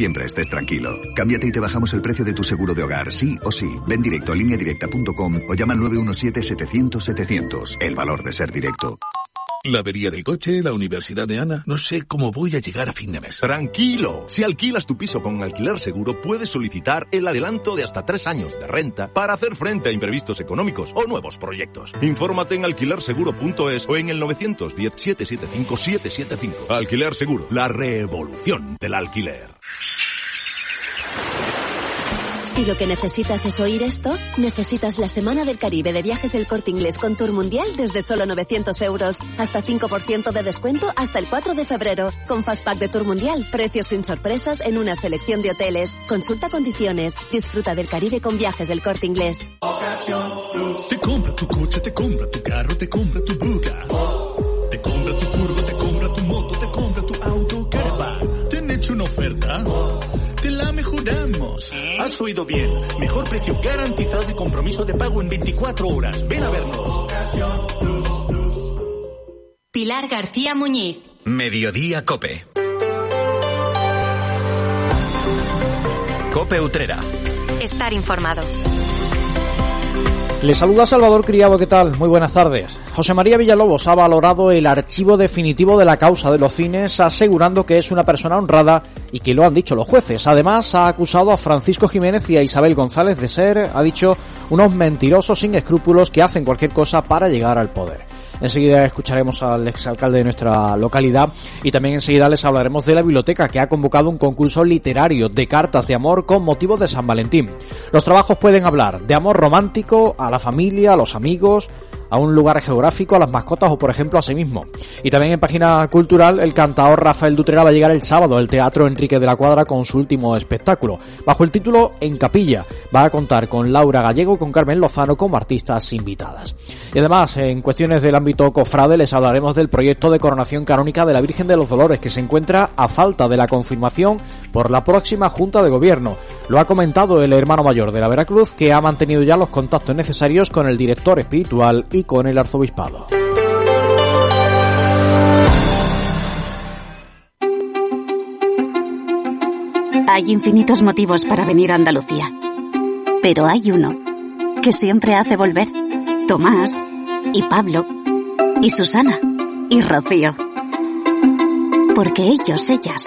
siempre estés tranquilo. Cámbiate y te bajamos el precio de tu seguro de hogar, sí o sí. Ven directo a lineadirecta.com o llama al 917-700-700. El valor de ser directo. La avería del coche, la universidad de Ana. No sé cómo voy a llegar a fin de mes. Tranquilo. Si alquilas tu piso con alquiler seguro, puedes solicitar el adelanto de hasta tres años de renta para hacer frente a imprevistos económicos o nuevos proyectos. Infórmate en alquilerseguro.es o en el 910-775-775. Alquiler Seguro, la revolución del alquiler. Si lo que necesitas es oír esto, necesitas la Semana del Caribe de Viajes del Corte Inglés con Tour Mundial desde solo 900 euros. Hasta 5% de descuento hasta el 4 de febrero. Con Fastpack de Tour Mundial, precios sin sorpresas en una selección de hoteles. Consulta condiciones. Disfruta del Caribe con Viajes del Corte Inglés. Te compra tu coche, te compra tu carro, te compra tu buga. Te compra tu furgo, te compra tu moto, te compra tu auto. ¿Te han hecho una oferta? Te la mejoramos. Has oído bien. Mejor precio garantizado y compromiso de pago en 24 horas. Ven a vernos. Pilar García Muñiz. Mediodía Cope. Cope Utrera. Estar informado. Le saluda Salvador Criado, ¿qué tal? Muy buenas tardes. José María Villalobos ha valorado el archivo definitivo de la causa de los cines, asegurando que es una persona honrada y que lo han dicho los jueces. Además, ha acusado a Francisco Jiménez y a Isabel González de ser, ha dicho, unos mentirosos sin escrúpulos que hacen cualquier cosa para llegar al poder. Enseguida escucharemos al exalcalde de nuestra localidad y también enseguida les hablaremos de la biblioteca que ha convocado un concurso literario de cartas de amor con motivo de San Valentín. Los trabajos pueden hablar de amor romántico, a la familia, a los amigos, a un lugar geográfico, a las mascotas o por ejemplo a sí mismo. Y también en página cultural el cantador Rafael Dutrera va a llegar el sábado al Teatro Enrique de la Cuadra con su último espectáculo. Bajo el título En Capilla va a contar con Laura Gallego, con Carmen Lozano como artistas invitadas. Y además en cuestiones del ámbito cofrade les hablaremos del proyecto de coronación canónica de la Virgen de los Dolores que se encuentra a falta de la confirmación por la próxima Junta de Gobierno. Lo ha comentado el hermano mayor de la Veracruz que ha mantenido ya los contactos necesarios con el director espiritual y con el arzobispado. Hay infinitos motivos para venir a Andalucía. Pero hay uno que siempre hace volver. Tomás y Pablo y Susana y Rocío. Porque ellos, ellas,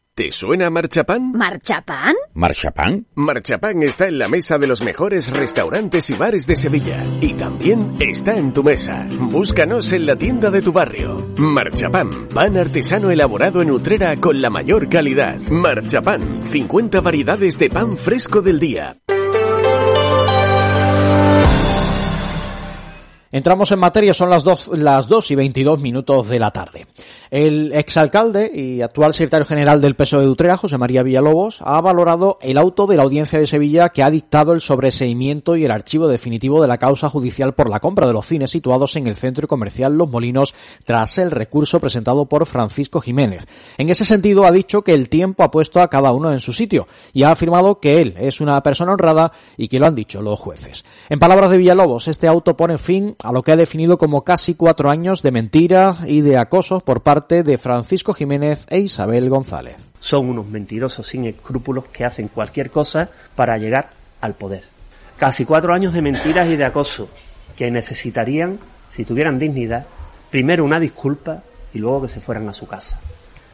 ¿Te suena Marchapán? ¿Marchapán? ¿Marchapán? Marchapán está en la mesa de los mejores restaurantes y bares de Sevilla. Y también está en tu mesa. Búscanos en la tienda de tu barrio. Marchapán, pan artesano elaborado en Utrera con la mayor calidad. Marchapán, 50 variedades de pan fresco del día. Entramos en materia, son las dos, las dos y 22 minutos de la tarde. El exalcalde y actual secretario general del PSOE de Utrera, José María Villalobos, ha valorado el auto de la Audiencia de Sevilla que ha dictado el sobreseimiento y el archivo definitivo de la causa judicial por la compra de los cines situados en el centro comercial Los Molinos tras el recurso presentado por Francisco Jiménez. En ese sentido, ha dicho que el tiempo ha puesto a cada uno en su sitio y ha afirmado que él es una persona honrada y que lo han dicho los jueces. En palabras de Villalobos, este auto pone fin a lo que ha definido como casi cuatro años de mentiras y de acosos por parte de Francisco Jiménez e Isabel González. Son unos mentirosos sin escrúpulos que hacen cualquier cosa para llegar al poder. Casi cuatro años de mentiras y de acoso que necesitarían, si tuvieran dignidad, primero una disculpa y luego que se fueran a su casa.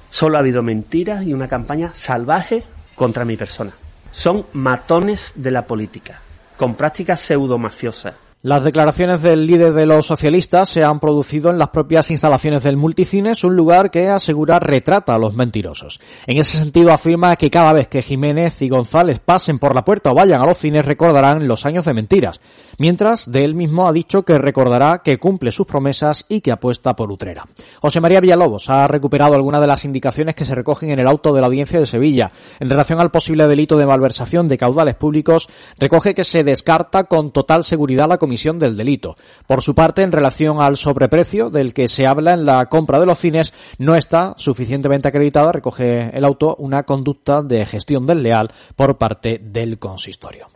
Solo ha habido mentiras y una campaña salvaje contra mi persona. Son matones de la política, con prácticas pseudo-mafiosas, las declaraciones del líder de los socialistas se han producido en las propias instalaciones del Multicines, un lugar que asegura retrata a los mentirosos. En ese sentido afirma que cada vez que Jiménez y González pasen por la puerta o vayan a los cines recordarán los años de mentiras, mientras de él mismo ha dicho que recordará que cumple sus promesas y que apuesta por Utrera. José María Villalobos ha recuperado algunas de las indicaciones que se recogen en el auto de la Audiencia de Sevilla. En relación al posible delito de malversación de caudales públicos, recoge que se descarta con total seguridad la comisión del delito. Por su parte, en relación al sobreprecio del que se habla en la compra de los cines, no está suficientemente acreditada, recoge el auto, una conducta de gestión desleal por parte del consistorio.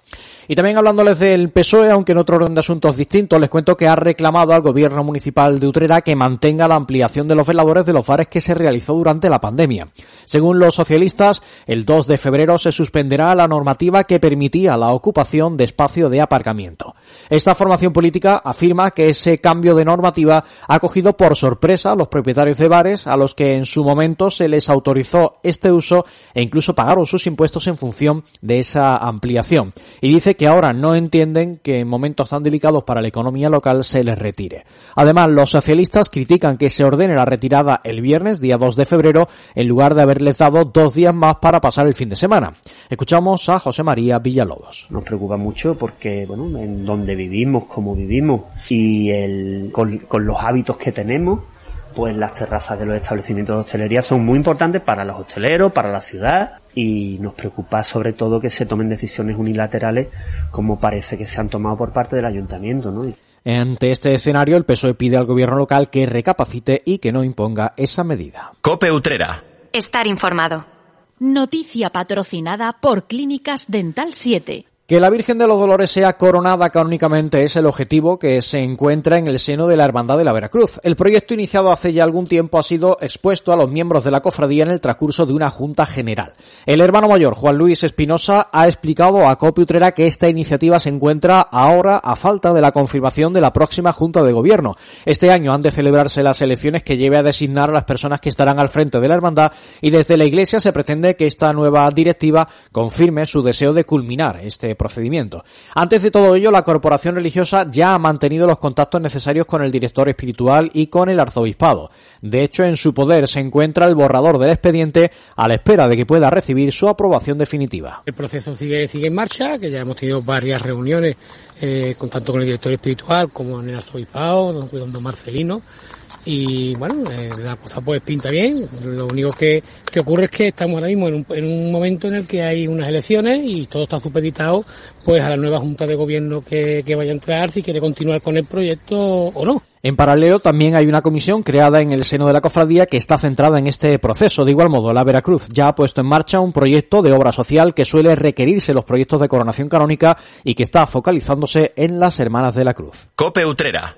Y también hablándoles del PSOE, aunque en otro orden de asuntos distintos, les cuento que ha reclamado al gobierno municipal de Utrera que mantenga la ampliación de los veladores de los bares que se realizó durante la pandemia. Según los socialistas, el 2 de febrero se suspenderá la normativa que permitía la ocupación de espacio de aparcamiento. Esta formación política afirma que ese cambio de normativa ha cogido por sorpresa a los propietarios de bares a los que en su momento se les autorizó este uso e incluso pagaron sus impuestos en función de esa ampliación. Y dice ahora no entienden que en momentos tan delicados para la economía local se les retire. Además, los socialistas critican que se ordene la retirada el viernes, día 2 de febrero, en lugar de haberles dado dos días más para pasar el fin de semana. Escuchamos a José María Villalobos. Nos preocupa mucho porque, bueno, en donde vivimos, como vivimos y el, con los hábitos que tenemos, pues las terrazas de los establecimientos de hostelería son muy importantes para los hosteleros, para la ciudad y nos preocupa sobre todo que se tomen decisiones unilaterales como parece que se han tomado por parte del ayuntamiento, ¿no? Ante este escenario, el PSOE pide al gobierno local que recapacite y que no imponga esa medida. Cope Utrera. Estar informado. Noticia patrocinada por Clínicas Dental 7. Que la Virgen de los Dolores sea coronada canónicamente es el objetivo que se encuentra en el seno de la Hermandad de la Veracruz. El proyecto iniciado hace ya algún tiempo ha sido expuesto a los miembros de la cofradía en el transcurso de una junta general. El hermano mayor, Juan Luis Espinosa, ha explicado a Copi Utrera que esta iniciativa se encuentra ahora a falta de la confirmación de la próxima junta de gobierno. Este año han de celebrarse las elecciones que lleve a designar a las personas que estarán al frente de la hermandad y desde la Iglesia se pretende que esta nueva directiva confirme su deseo de culminar este procedimiento. Antes de todo ello, la corporación religiosa ya ha mantenido los contactos necesarios con el director espiritual y con el arzobispado. De hecho, en su poder se encuentra el borrador del expediente a la espera de que pueda recibir su aprobación definitiva. El proceso sigue, sigue en marcha, que ya hemos tenido varias reuniones, eh, con tanto con el director espiritual como en el arzobispado, don, don Marcelino y bueno, eh, la cosa pues pinta bien. Lo único que, que ocurre es que estamos ahora mismo en un, en un, momento en el que hay unas elecciones y todo está supeditado pues a la nueva junta de gobierno que, que vaya a entrar si quiere continuar con el proyecto o no. En paralelo, también hay una comisión creada en el seno de la cofradía que está centrada en este proceso. De igual modo, la Veracruz ya ha puesto en marcha un proyecto de obra social que suele requerirse los proyectos de coronación canónica y que está focalizándose en las Hermanas de la Cruz. Cope Utrera.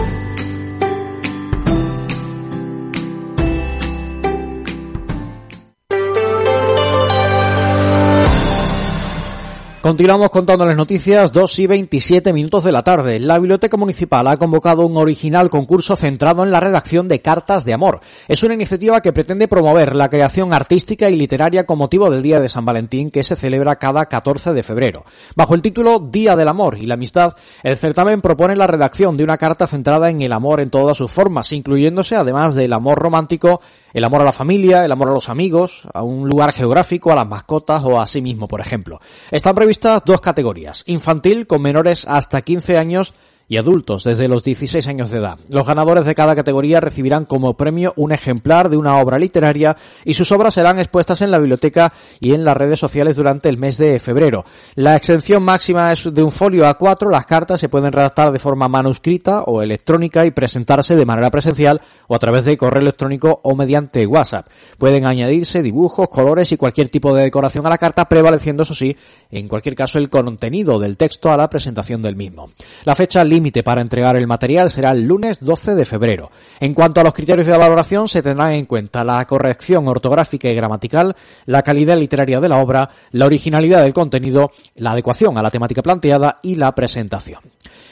Continuamos contándoles noticias, 2 y 27 minutos de la tarde. La Biblioteca Municipal ha convocado un original concurso centrado en la redacción de cartas de amor. Es una iniciativa que pretende promover la creación artística y literaria con motivo del Día de San Valentín que se celebra cada 14 de febrero. Bajo el título Día del Amor y la Amistad, el certamen propone la redacción de una carta centrada en el amor en todas sus formas, incluyéndose además del amor romántico, el amor a la familia, el amor a los amigos, a un lugar geográfico, a las mascotas o a sí mismo, por ejemplo. Están previstas dos categorías. Infantil, con menores hasta 15 años, y adultos desde los 16 años de edad. Los ganadores de cada categoría recibirán como premio un ejemplar de una obra literaria y sus obras serán expuestas en la biblioteca y en las redes sociales durante el mes de febrero. La extensión máxima es de un folio A4. Las cartas se pueden redactar de forma manuscrita o electrónica y presentarse de manera presencial o a través de correo electrónico o mediante WhatsApp. Pueden añadirse dibujos, colores y cualquier tipo de decoración a la carta, prevaleciendo, eso sí, en cualquier caso, el contenido del texto a la presentación del mismo. La fecha límite para entregar el material será el lunes 12 de febrero. En cuanto a los criterios de valoración, se tendrán en cuenta la corrección ortográfica y gramatical, la calidad literaria de la obra, la originalidad del contenido, la adecuación a la temática planteada y la presentación.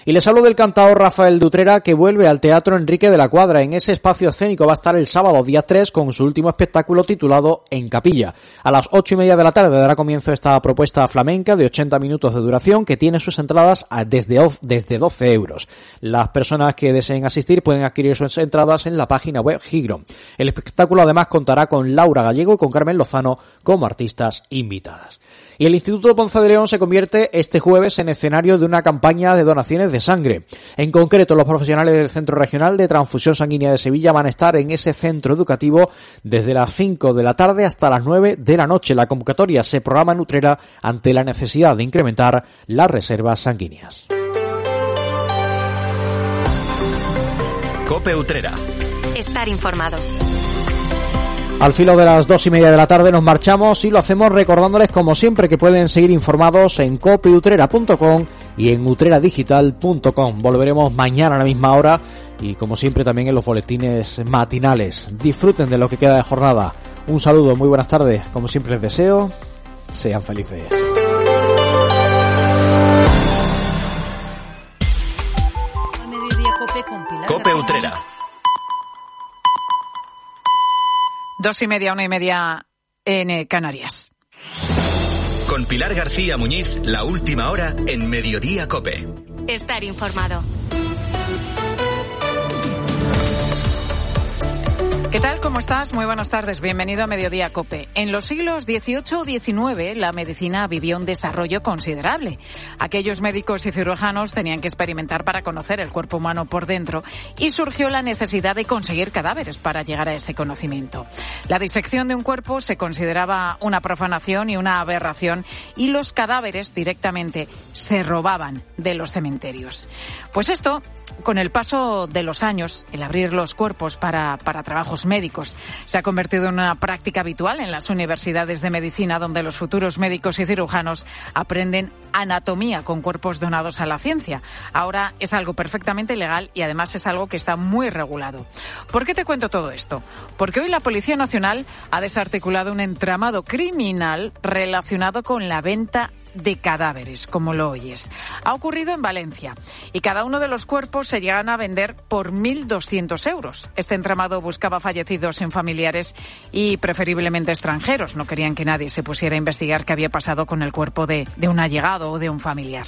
Y les hablo del cantador Rafael Dutrera que vuelve al Teatro Enrique de la Cuadra. En ese espacio escénico va a estar el sábado día 3 con su último espectáculo titulado En Capilla. A las ocho y media de la tarde dará comienzo esta propuesta flamenca de 80 minutos de duración que tiene sus entradas desde, desde 12 euros. Las personas que deseen asistir pueden adquirir sus entradas en la página web Gigro. El espectáculo además contará con Laura Gallego y con Carmen Lozano como artistas invitadas. Y el Instituto Ponce de León se convierte este jueves en escenario de una campaña de donaciones de sangre. En concreto, los profesionales del Centro Regional de Transfusión Sanguínea de Sevilla van a estar en ese centro educativo desde las 5 de la tarde hasta las 9 de la noche. La convocatoria se programa en Utrera ante la necesidad de incrementar las reservas sanguíneas. Cope Utrera. Estar informado. Al filo de las dos y media de la tarde nos marchamos y lo hacemos recordándoles como siempre que pueden seguir informados en copiutrera.com y en utreradigital.com. Volveremos mañana a la misma hora y como siempre también en los boletines matinales. Disfruten de lo que queda de jornada. Un saludo, muy buenas tardes. Como siempre les deseo, sean felices. Cope Utrera. Dos y media, una y media en eh, Canarias. Con Pilar García Muñiz, la última hora en Mediodía Cope. Estar informado. ¿Qué tal? ¿Cómo estás? Muy buenas tardes. Bienvenido a Mediodía Cope. En los siglos XVIII y XIX, la medicina vivió un desarrollo considerable. Aquellos médicos y cirujanos tenían que experimentar para conocer el cuerpo humano por dentro y surgió la necesidad de conseguir cadáveres para llegar a ese conocimiento. La disección de un cuerpo se consideraba una profanación y una aberración y los cadáveres directamente se robaban de los cementerios. Pues esto con el paso de los años, el abrir los cuerpos para, para, trabajos médicos se ha convertido en una práctica habitual en las universidades de medicina, donde los futuros médicos y cirujanos aprenden anatomía con cuerpos donados a la ciencia. Ahora es algo perfectamente legal y además es algo que está muy regulado. ¿Por qué te cuento todo esto? Porque hoy la Policía Nacional ha desarticulado un entramado criminal relacionado con la venta de cadáveres, como lo oyes. Ha ocurrido en Valencia y cada uno de los cuerpos se llegan a vender por 1.200 euros. Este entramado buscaba fallecidos sin familiares y preferiblemente extranjeros. No querían que nadie se pusiera a investigar qué había pasado con el cuerpo de, de un allegado o de un familiar.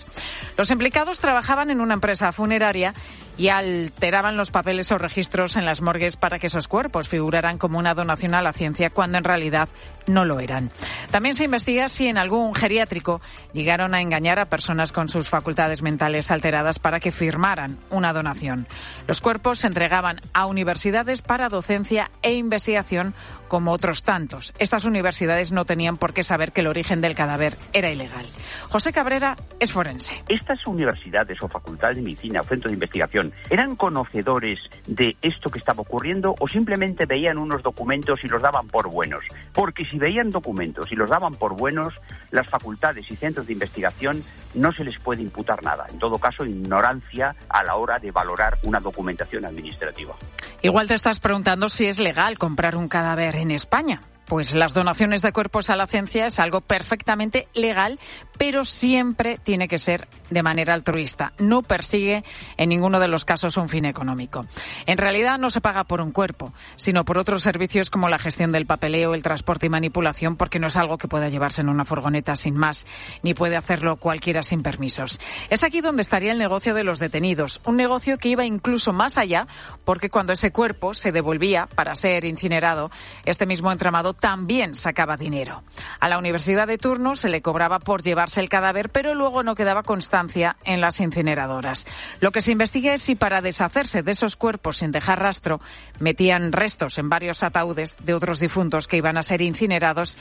Los implicados trabajaban en una empresa funeraria y alteraban los papeles o registros en las morgues para que esos cuerpos figuraran como una donación a la ciencia cuando en realidad no lo eran. También se investiga si en algún geriátrico llegaron a engañar a personas con sus facultades mentales alteradas para que firmaran una donación. Los cuerpos se entregaban a universidades para docencia e investigación como otros tantos. Estas universidades no tenían por qué saber que el origen del cadáver era ilegal. José Cabrera es forense. Estas universidades o facultades de medicina o centros de investigación eran conocedores de esto que estaba ocurriendo o simplemente veían unos documentos y los daban por buenos. Porque si veían documentos y los daban por buenos, las facultades y centros de investigación no se les puede imputar nada. En todo caso, ignorancia a la hora de valorar una documentación administrativa. Igual te estás preguntando si es legal comprar un cadáver en España. Pues las donaciones de cuerpos a la ciencia es algo perfectamente legal, pero siempre tiene que ser de manera altruista. No persigue en ninguno de los casos un fin económico. En realidad no se paga por un cuerpo, sino por otros servicios como la gestión del papeleo, el transporte y manipulación, porque no es algo que pueda llevarse en una furgoneta sin más, ni puede hacerlo cualquiera sin permisos. Es aquí donde estaría el negocio de los detenidos, un negocio que iba incluso más allá, porque cuando ese cuerpo se devolvía para ser incinerado, este mismo entramado también sacaba dinero. A la universidad de turno se le cobraba por llevarse el cadáver, pero luego no quedaba constancia en las incineradoras. Lo que se investiga es si para deshacerse de esos cuerpos sin dejar rastro, metían restos en varios ataúdes de otros difuntos que iban a ser incinerados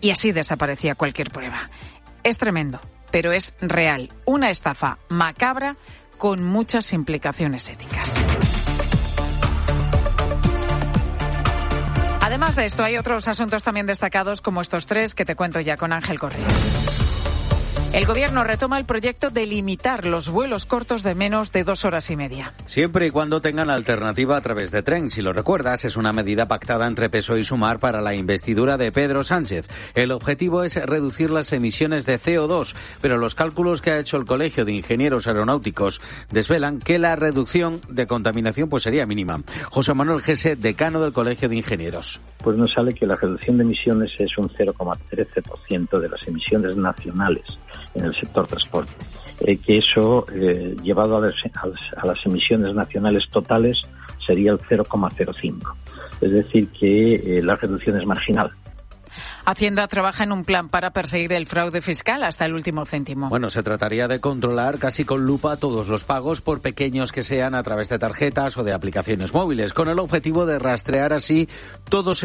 y así desaparecía cualquier prueba. Es tremendo, pero es real. Una estafa macabra con muchas implicaciones éticas. Además de esto, hay otros asuntos también destacados como estos tres que te cuento ya con Ángel Correa. El gobierno retoma el proyecto de limitar los vuelos cortos de menos de dos horas y media. Siempre y cuando tengan alternativa a través de tren. Si lo recuerdas, es una medida pactada entre PSOE y Sumar para la investidura de Pedro Sánchez. El objetivo es reducir las emisiones de CO2, pero los cálculos que ha hecho el Colegio de Ingenieros Aeronáuticos desvelan que la reducción de contaminación pues sería mínima. José Manuel Gese, decano del Colegio de Ingenieros. Pues nos sale que la reducción de emisiones es un 0,13% de las emisiones nacionales en el sector transporte. Eh, que eso, eh, llevado a las, a las emisiones nacionales totales, sería el 0,05. Es decir, que eh, la reducción es marginal. Hacienda trabaja en un plan para perseguir el fraude fiscal hasta el último céntimo. Bueno, se trataría de controlar casi con lupa todos los pagos, por pequeños que sean, a través de tarjetas o de aplicaciones móviles, con el objetivo de rastrear así todos